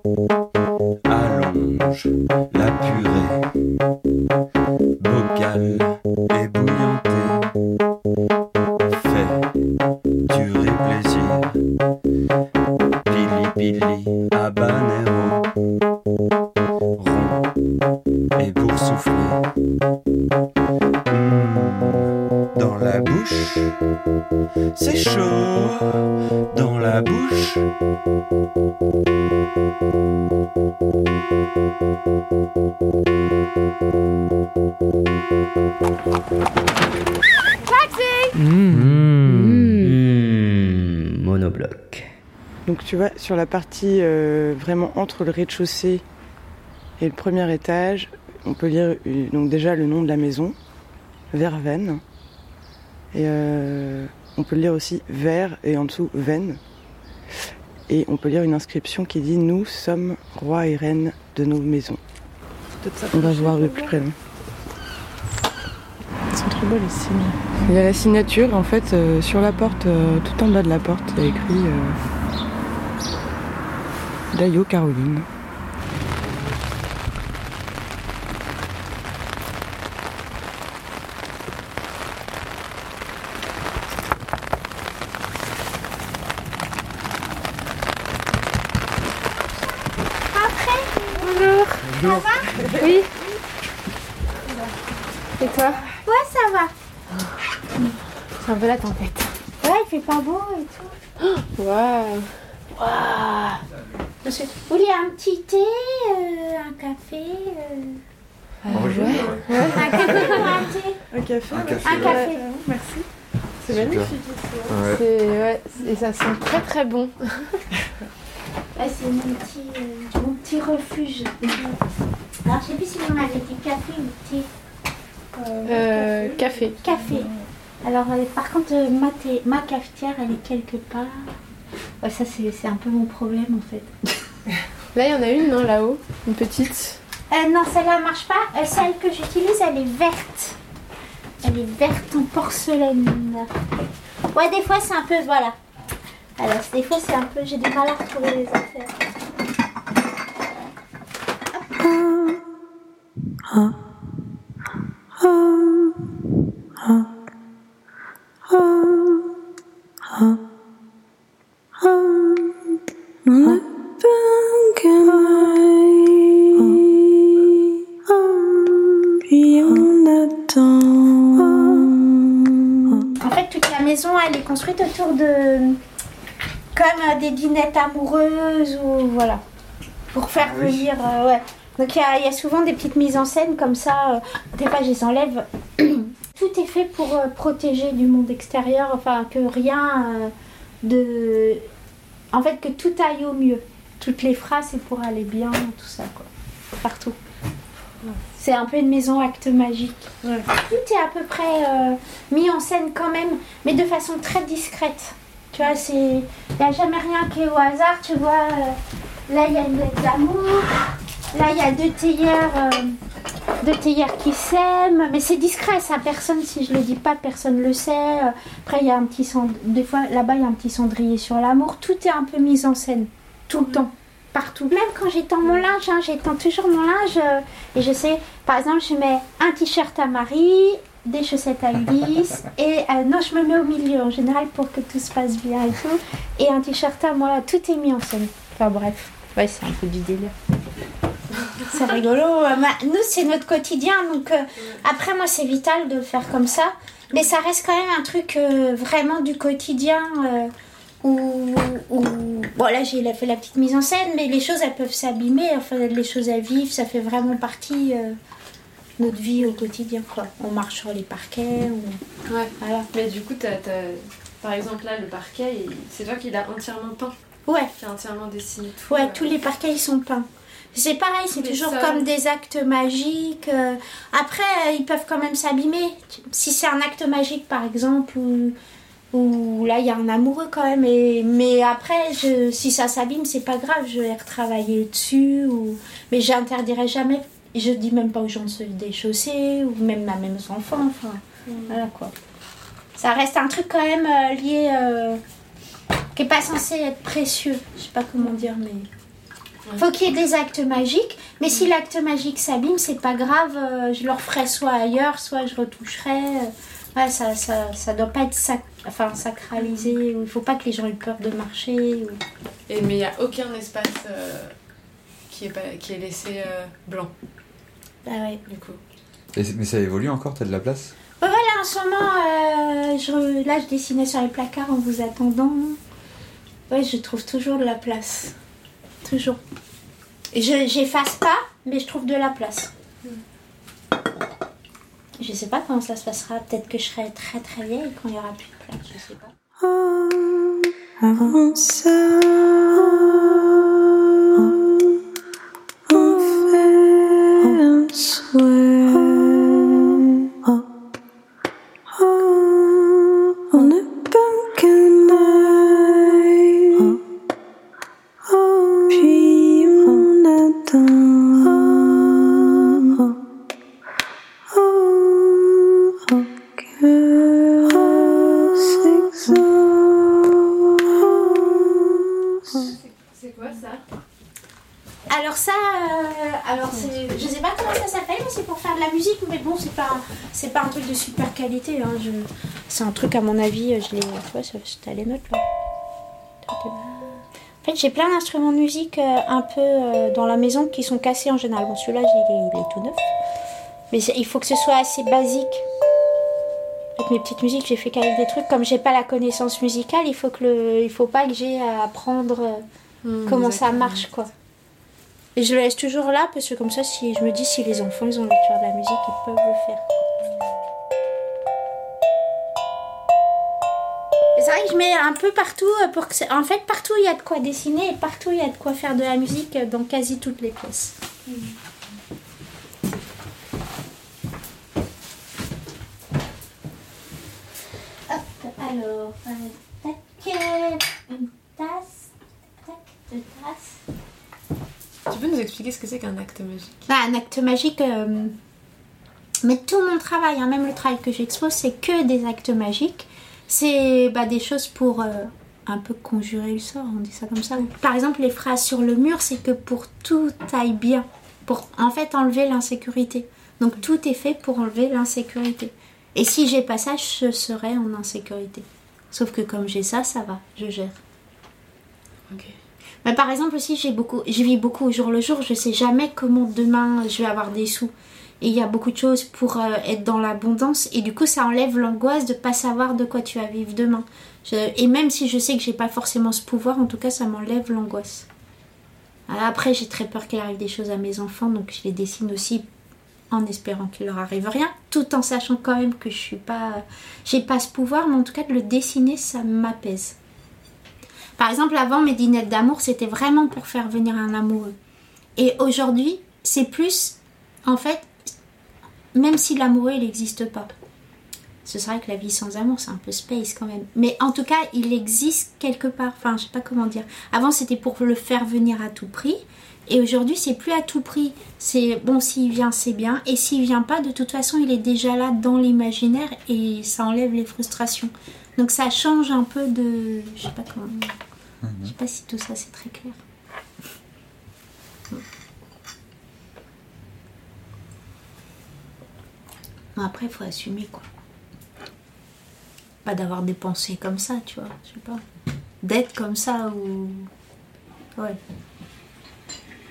Tu vois, sur la partie euh, vraiment entre le rez-de-chaussée et le premier étage, on peut lire euh, donc déjà le nom de la maison, Verveine. Et euh, on peut lire aussi Vert et en dessous Veine. Et on peut lire une inscription qui dit Nous sommes rois et reines de nos maisons. On va voir de plus près. Ils sont trop beaux les signes. Il y a la signature en fait euh, sur la porte, tout en bas de la porte, il y a écrit Dayo Caroline. Après Bonjour. Ça va? Oui. Et toi? Ouais, ça va. C'est un peu la tempête. Ouais, il fait pas beau et tout. Waouh. Waouh. Monsieur, vous voulez un petit thé, euh, un café euh, ouais. Un café ou un thé Un café Un café. Un café. Ouais, Merci. C'est magnifique ouais, et ça sent très très bon. Là, c'est mon petit, euh, mon petit refuge. Alors, je sais plus si vous m'avez dit café ou thé. Euh, café. Café. Alors, euh, par contre, ma, thé- ma cafetière, elle est quelque part. Ouais, ça, c'est c'est un peu mon problème en fait. Là, il y en a une, non, là-haut Une petite. Euh, non, celle-là marche pas. Euh, celle que j'utilise, elle est verte. Elle est verte en porcelaine. Ouais, des fois, c'est un peu. Voilà. Alors, des fois, c'est un peu. J'ai du mal à retrouver les affaires. En fait, toute la maison, elle est construite autour de. comme euh, des dinettes amoureuses ou. voilà. Pour faire oui. venir. euh, ouais. Donc, il y, a- il y a souvent des petites mises en scène comme ça. euh, des fois, je les enlève. Tout est fait pour euh, protéger du monde extérieur, enfin, que rien de. En fait, que tout aille au mieux. Toutes les phrases, c'est pour aller bien, tout ça, quoi. Partout. C'est un peu une maison acte magique. Tout est à peu près euh, mis en scène quand même, mais de façon très discrète. Tu vois, c'est. Il n'y a jamais rien qui est au hasard, tu vois. euh, Là, il y a une lettre d'amour. Là, il y a deux théières, euh, deux théières qui s'aiment. Mais c'est discret, ça. Personne, si je le dis pas, personne le sait. Après, il y a un petit cend... Des fois, là-bas, il y a un petit cendrier sur l'amour. Tout est un peu mis en scène. Tout le temps. Partout. Même quand j'étends mon linge, hein, j'étends toujours mon linge. euh, et je sais, par exemple, je mets un t-shirt à Marie, des chaussettes à Ulysse. et euh, non, je me mets au milieu en général pour que tout se passe bien et tout. Et un t-shirt à moi. Tout est mis en scène. Enfin bref. Ouais, c'est un peu du délire. C'est rigolo. Euh, Nous, c'est notre quotidien. Donc, euh, après, moi, c'est vital de le faire comme ça. Mais ça reste quand même un truc euh, vraiment du quotidien. euh, où, où- bon, là, j'ai fait la petite mise en scène, mais les choses, elles peuvent s'abîmer. Enfin, les choses à vivre, ça fait vraiment partie de notre vie au quotidien. Quoi. On marche sur les parquets. on- Ouais. Voilà. Mais du coup, t'as- par exemple, là, le parquet, il- c'est toi qui l'as entièrement peint. Ouais. Qui a entièrement dessiné tout. Ouais, tous les parquets ils sont peints. C'est pareil, c'est toujours comme des actes magiques. euh. Après, euh, ils peuvent quand même s'abîmer. Si c'est un acte magique, par exemple, ou, ou là il y a un amoureux quand même. Et, mais après, je, si ça s'abîme, c'est pas grave. Je vais retravailler dessus. Ou, mais j'interdirai jamais. Je dis même pas aux gens de se déchausser ou même à mes enfants. Enfin, voilà quoi. Ça reste un truc quand même euh, lié. euh, qui est pas censé être précieux. Je sais pas comment dire, mais. Faut qu'il y ait des actes magiques, mais si l'acte magique s'abîme, c'est pas grave, euh, je le referai soit ailleurs, soit je retoucherai. euh, ouais, ça, ça, ça doit pas être sac- enfin, sacralisé, ou il faut pas que les gens aient peur de marcher. ou- Et, mais il n'y a aucun espace euh, qui, est pas, qui est laissé euh, blanc. Bah ouais. Du coup. Et mais ça évolue encore, t'as de la place? Ouais, voilà, ce moment, euh, je, là, je dessinais sur les placards en vous attendant. Ouais, je trouve toujours de la place. Toujours. Je j'efface pas, mais je trouve de la place. Je sais pas comment ça se passera. Peut-être que je serai très très vieille quand il y aura plus de place. Je sais pas. Avant à mon avis, euh, je ouais, ça- c'était à les notes là. En fait, j'ai plein d'instruments de musique euh, un peu euh, dans la maison qui sont cassés en général. Bon, celui-là, j'ai- il est tout neuf, mais il faut que ce soit assez basique. Avec mes petites musiques, j'ai fait qu'avec des trucs. Comme j'ai pas la connaissance musicale, il faut que le, il faut pas que j'ai à apprendre euh, comment ça marche, quoi. Et je le laisse toujours là parce que comme ça, si je me dis si les enfants ils ont envie de faire de la musique, ils peuvent le faire. Vrai que je mets un peu partout euh, pour que c'est- en fait partout il y a de quoi dessiner et partout il y a de quoi faire de la musique euh, dans quasi toutes les pièces. Hop, alors, euh, tac, une tasse, tac, deux tasses. Tu peux nous expliquer ce que c'est qu'un acte magique? Bah, un acte magique. euh, Mais tout mon travail, hein, même le travail que j'expose, c'est que des actes magiques. C'est bah, des choses pour euh, un peu conjurer le sort, on dit ça comme ça. Par exemple, les phrases sur le mur, c'est que pour tout aille bien, pour en fait enlever l'insécurité. Donc tout est fait pour enlever l'insécurité. Et si j'ai pas ça, je serais en insécurité. Sauf que comme j'ai ça, ça va, je gère. Mais par exemple aussi, j'ai beaucoup, je vis beaucoup au jour le jour. Je sais jamais comment demain je vais avoir des sous. Et il y a beaucoup de choses pour euh, être dans l'abondance. Et du coup, ça enlève l'angoisse de pas savoir de quoi tu vas vivre demain. Et même si je sais que j'ai pas forcément ce pouvoir, en tout cas, ça m'enlève l'angoisse. Après, j'ai très peur qu'il arrive des choses à mes enfants, donc je les dessine aussi en espérant qu'il leur arrive rien, tout en sachant quand même que je suis pas, j'ai pas ce pouvoir, mais en tout cas de le dessiner, ça m'apaise. Par exemple, avant mes dînettes d'amour, c'était vraiment pour faire venir un amoureux. Et aujourd'hui, c'est plus, en fait, même si l'amoureux il n'existe pas. Ce serait que la vie sans amour, c'est un peu space quand même. Mais en tout cas, il existe quelque part. Enfin, je sais pas comment dire. Avant, c'était pour le faire venir à tout prix. Et aujourd'hui, c'est plus à tout prix. C'est bon, s'il vient, c'est bien. Et s'il vient pas, de toute façon, il est déjà là dans l'imaginaire et ça enlève les frustrations. Donc ça change un peu de. Je sais pas comment. Je sais pas si tout ça c'est très clair. Après, il faut assumer quoi. Pas d'avoir des pensées comme ça, tu vois. Je sais pas. D'être comme ça ou. Ouais.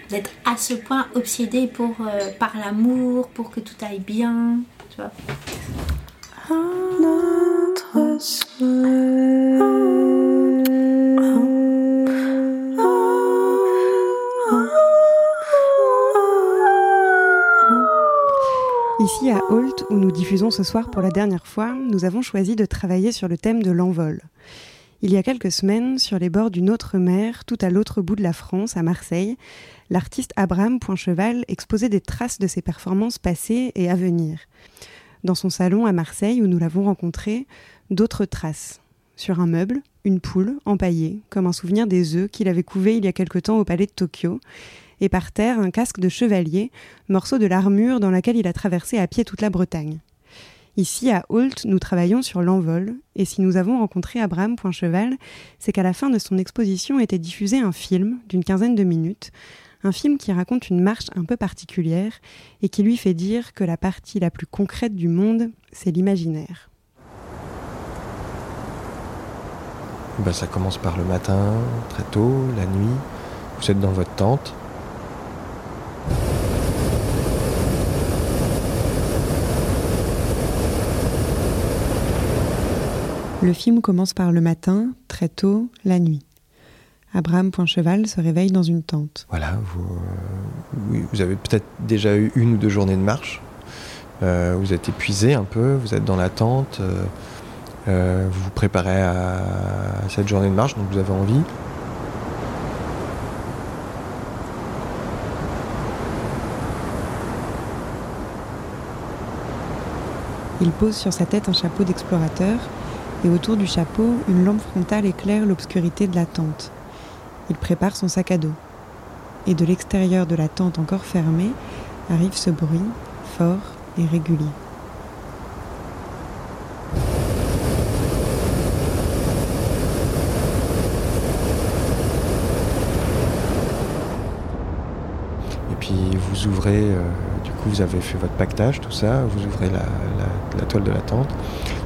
D'être à ce point obsédé pour, euh, par l'amour, pour que tout aille bien, tu vois. Notre Ici ce soir pour la dernière fois, nous avons choisi de travailler sur le thème de l'envol. Il y a quelques semaines, sur les bords d'une autre mer, tout à l'autre bout de la France, à Marseille, l'artiste Abraham Poincheval exposait des traces de ses performances passées et à venir. Dans son salon à Marseille, où nous l'avons rencontré, d'autres traces. Sur un meuble, une poule empaillée, comme un souvenir des œufs qu'il avait couvés il y a quelque temps au palais de Tokyo, et par terre un casque de chevalier, morceau de l'armure dans laquelle il a traversé à pied toute la Bretagne. Ici, à Holt, nous travaillons sur l'envol, et si nous avons rencontré Abraham Poincheval, c'est qu'à la fin de son exposition était diffusé un film d'une quinzaine de minutes, un film qui raconte une marche un peu particulière et qui lui fait dire que la partie la plus concrète du monde, c'est l'imaginaire. Bah, ça commence par le matin, très tôt, la nuit. Vous êtes dans votre tente. Le film commence par le matin, très tôt, la nuit. Abraham Poincheval se réveille dans une tente. Voilà, vous, euh, vous avez peut-être déjà eu une ou deux journées de marche. Euh, vous êtes épuisé un peu, vous êtes dans la tente, euh, euh, vous vous préparez à, à cette journée de marche, donc vous avez envie. Il pose sur sa tête un chapeau d'explorateur et autour du chapeau, une lampe frontale éclaire l'obscurité de la tente. Il prépare son sac à dos. Et de l'extérieur de la tente encore fermée arrive ce bruit fort et régulier. Et puis vous ouvrez, euh, du vous avez fait votre pactage, tout ça, vous ouvrez la toile de la tente,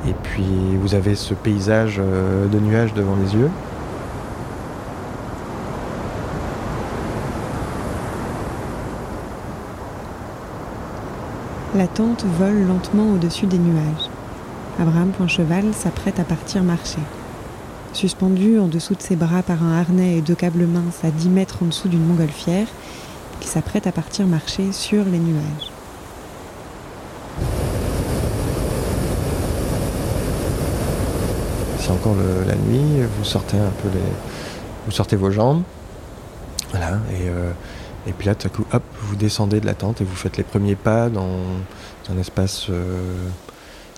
et puis vous avez ce paysage euh, de nuages devant les yeux. La tente vole lentement au-dessus des nuages. Abraham Poincheval s'apprête à partir marcher. Suspendu en dessous de ses bras par un harnais et deux câbles minces à 10 mètres en dessous d'une montgolfière, il s'apprête à partir marcher sur les nuages. C'est encore la nuit, vous sortez un peu les, vous sortez vos jambes, voilà, et, euh, et puis là tout à coup, hop, vous descendez de la tente et vous faites les premiers pas dans un espace euh,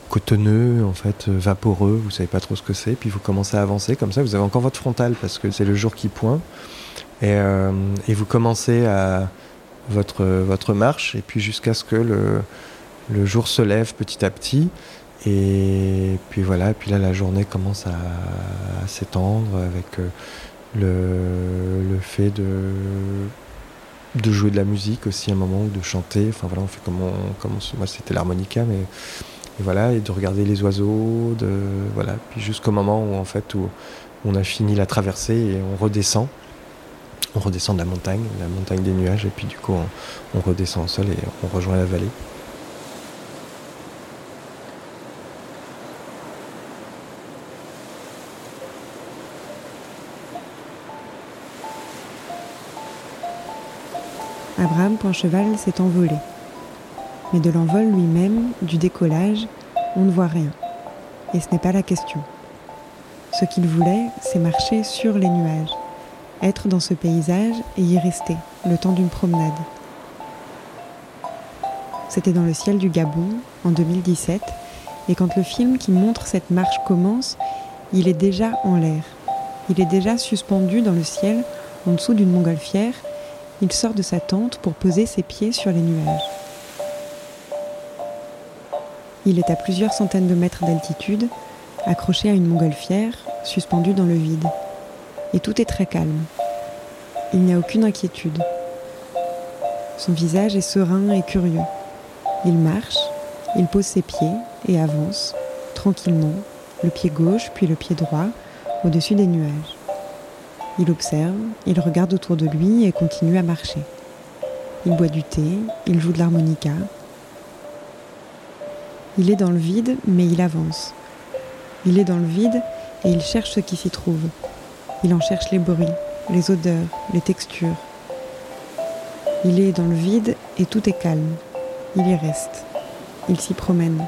cotonneux, en fait, euh, vaporeux, vous savez pas trop ce que c'est, puis vous commencez à avancer comme ça, vous avez encore votre frontal parce que c'est le jour qui pointe, et, et vous commencez à votre, votre marche, et puis jusqu'à ce que le, le jour se lève petit à petit, et puis voilà, puis là la journée commence à, s'étendre avec euh, le, fait de, de jouer de la musique aussi à un moment, de chanter, enfin voilà, on fait comme moi c'était l'harmonica, mais et voilà, et de regarder les oiseaux, de voilà, puis jusqu'au moment où en fait où on a fini la traversée et on redescend. On redescend de la montagne, la montagne des nuages, et puis du coup on, on redescend au sol et on rejoint la vallée. Abraham Poincheval s'est envolé. Mais de l'envol lui-même, du décollage, on ne voit rien. Et ce n'est pas la question. Ce qu'il voulait, c'est marcher sur les nuages, être dans ce paysage et y rester, le temps d'une promenade. C'était dans le ciel du Gabon, en 2017, et quand le film qui montre cette marche commence, il est déjà en l'air. Il est déjà suspendu dans le ciel, en dessous d'une montgolfière, il sort de sa tente pour poser ses pieds sur les nuages. Il est à plusieurs centaines de mètres d'altitude, accroché à une montgolfière, suspendu dans le vide. Et tout est très calme. Il n'y a aucune inquiétude. Son visage est serein et curieux. Il marche, il pose ses pieds et avance, tranquillement, le pied gauche puis le pied droit, au-dessus des nuages. Il observe, il regarde autour de lui et continue à marcher. Il boit du thé, il joue de l'harmonica. Il est dans le vide, mais il avance. Il est dans le vide et il cherche ce qui s'y trouve. Il en cherche les bruits, les odeurs, les textures. Il est dans le vide et tout est calme. Il y reste. Il s'y promène.